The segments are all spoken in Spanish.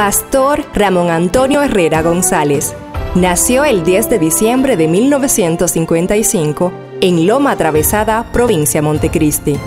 Pastor Ramón Antonio Herrera González. Nació el 10 de diciembre de 1955 en Loma Atravesada, provincia Montecristi.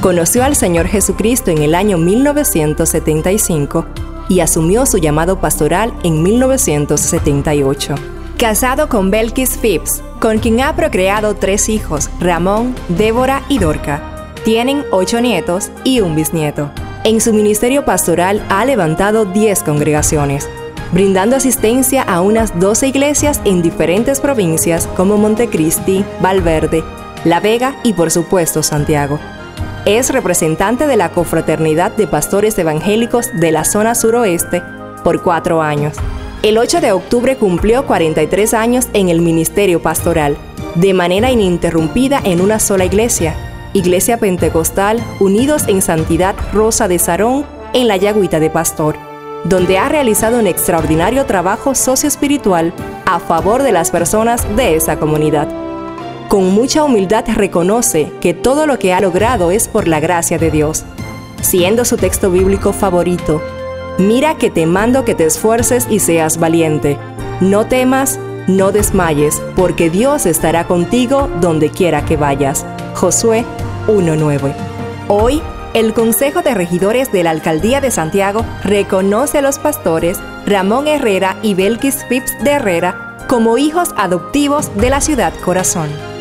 Conoció al Señor Jesucristo en el año 1975 y asumió su llamado pastoral en 1978. Casado con Belkis Phipps, con quien ha procreado tres hijos, Ramón, Débora y Dorca. Tienen ocho nietos y un bisnieto. En su ministerio pastoral ha levantado 10 congregaciones, brindando asistencia a unas 12 iglesias en diferentes provincias como Montecristi, Valverde, La Vega y por supuesto Santiago. Es representante de la Confraternidad de Pastores Evangélicos de la zona suroeste por cuatro años. El 8 de octubre cumplió 43 años en el ministerio pastoral, de manera ininterrumpida en una sola iglesia, Iglesia Pentecostal Unidos en Santidad Rosa de Sarón en la Yagüita de Pastor, donde ha realizado un extraordinario trabajo socioespiritual a favor de las personas de esa comunidad. Con mucha humildad reconoce que todo lo que ha logrado es por la gracia de Dios, siendo su texto bíblico favorito. Mira que te mando que te esfuerces y seas valiente. No temas, no desmayes, porque Dios estará contigo donde quiera que vayas. Josué 1.9. Hoy, el Consejo de Regidores de la Alcaldía de Santiago reconoce a los pastores Ramón Herrera y Belkis Phipps de Herrera como hijos adoptivos de la ciudad corazón.